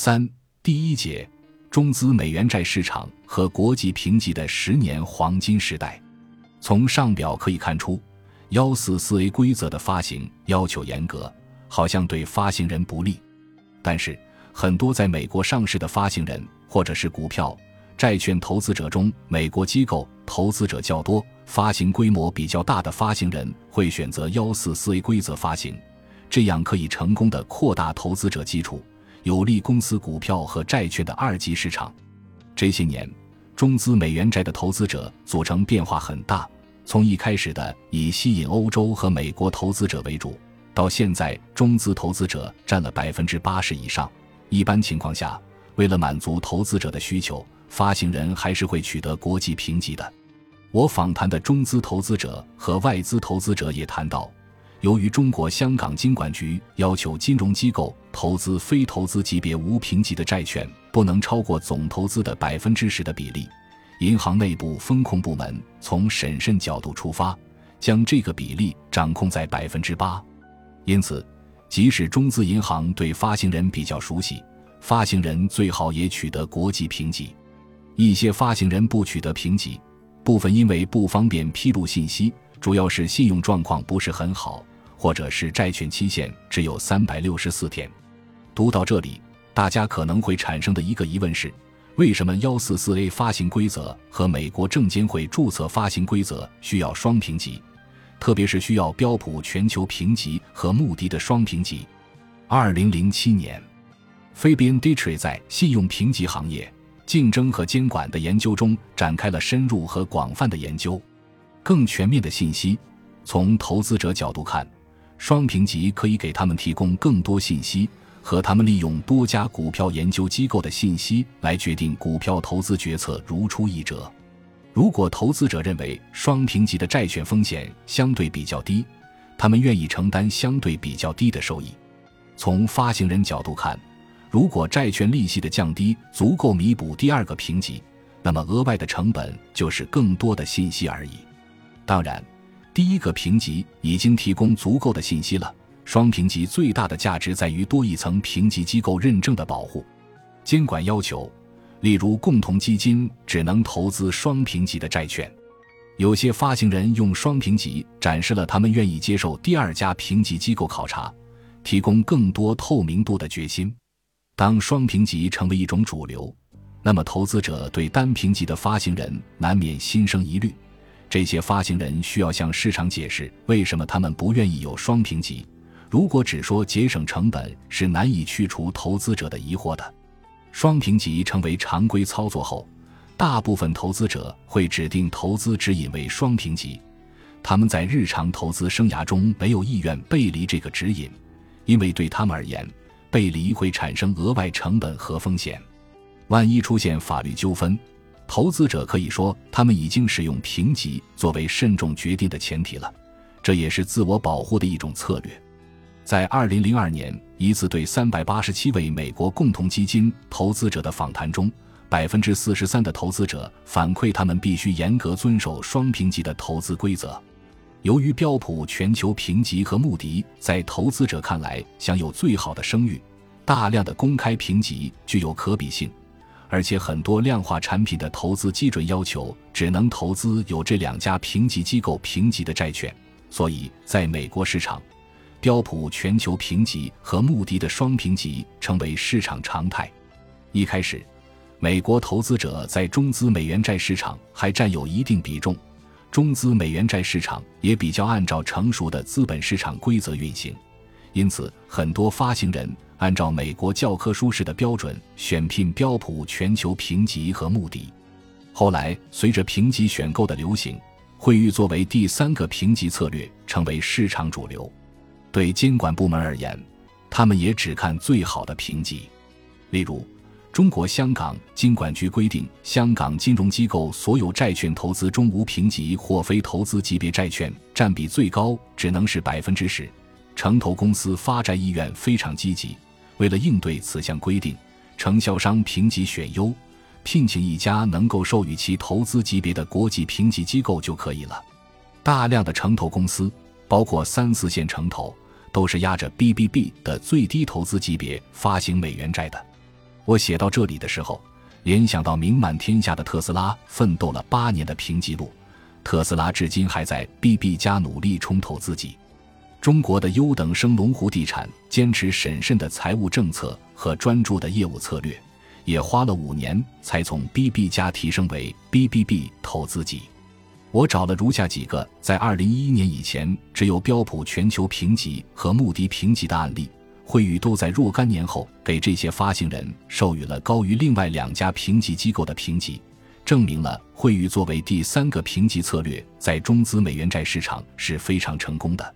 三第一节中资美元债市场和国际评级的十年黄金时代。从上表可以看出，幺四四 A 规则的发行要求严格，好像对发行人不利。但是，很多在美国上市的发行人或者是股票、债券投资者中，美国机构投资者较多，发行规模比较大的发行人会选择幺四四 A 规则发行，这样可以成功的扩大投资者基础。有利公司股票和债券的二级市场。这些年，中资美元债的投资者组成变化很大，从一开始的以吸引欧洲和美国投资者为主，到现在中资投资者占了百分之八十以上。一般情况下，为了满足投资者的需求，发行人还是会取得国际评级的。我访谈的中资投资者和外资投资者也谈到。由于中国香港金管局要求金融机构投资非投资级别无评级的债券不能超过总投资的百分之十的比例，银行内部风控部门从审慎角度出发，将这个比例掌控在百分之八。因此，即使中资银行对发行人比较熟悉，发行人最好也取得国际评级。一些发行人不取得评级，部分因为不方便披露信息，主要是信用状况不是很好。或者是债券期限只有三百六十四天。读到这里，大家可能会产生的一个疑问是：为什么幺四四 A 发行规则和美国证监会注册发行规则需要双评级，特别是需要标普全球评级和穆迪的双评级？二零零七年，Fabian Dittrey 在《信用评级行业竞争和监管》的研究中展开了深入和广泛的研究。更全面的信息，从投资者角度看。双评级可以给他们提供更多信息，和他们利用多家股票研究机构的信息来决定股票投资决策如出一辙。如果投资者认为双评级的债券风险相对比较低，他们愿意承担相对比较低的收益。从发行人角度看，如果债券利息的降低足够弥补第二个评级，那么额外的成本就是更多的信息而已。当然。第一个评级已经提供足够的信息了。双评级最大的价值在于多一层评级机构认证的保护。监管要求，例如共同基金只能投资双评级的债券。有些发行人用双评级展示了他们愿意接受第二家评级机构考察，提供更多透明度的决心。当双评级成为一种主流，那么投资者对单评级的发行人难免心生疑虑。这些发行人需要向市场解释为什么他们不愿意有双评级。如果只说节省成本是难以去除投资者的疑惑的。双评级成为常规操作后，大部分投资者会指定投资指引为双评级。他们在日常投资生涯中没有意愿背离这个指引，因为对他们而言，背离会产生额外成本和风险。万一出现法律纠纷。投资者可以说，他们已经使用评级作为慎重决定的前提了，这也是自我保护的一种策略。在二零零二年一次对三百八十七位美国共同基金投资者的访谈中，百分之四十三的投资者反馈他们必须严格遵守双评级的投资规则。由于标普全球评级和穆迪在投资者看来享有最好的声誉，大量的公开评级具有可比性。而且很多量化产品的投资基准要求只能投资有这两家评级机构评级的债券，所以在美国市场，标普全球评级和穆迪的双评级成为市场常态。一开始，美国投资者在中资美元债市场还占有一定比重，中资美元债市场也比较按照成熟的资本市场规则运行，因此很多发行人。按照美国教科书式的标准选聘标普全球评级和穆迪，后来随着评级选购的流行，惠誉作为第三个评级策略成为市场主流。对监管部门而言，他们也只看最好的评级。例如，中国香港金管局规定，香港金融机构所有债券投资中无评级或非投资级别债券占比最高只能是百分之十。城投公司发债意愿非常积极。为了应对此项规定，承销商评级选优，聘请一家能够授予其投资级别的国际评级机构就可以了。大量的城投公司，包括三四线城投，都是压着 BBB 的最低投资级别发行美元债的。我写到这里的时候，联想到名满天下的特斯拉奋斗了八年的评级录。特斯拉至今还在 BB 加努力冲投自己。中国的优等生龙湖地产坚持审慎的财务政策和专注的业务策略，也花了五年才从 BB 加提升为 BBB 投资级。我找了如下几个在2011年以前只有标普全球评级和穆迪评级的案例，惠誉都在若干年后给这些发行人授予了高于另外两家评级机构的评级。证明了惠誉作为第三个评级策略，在中资美元债市场是非常成功的。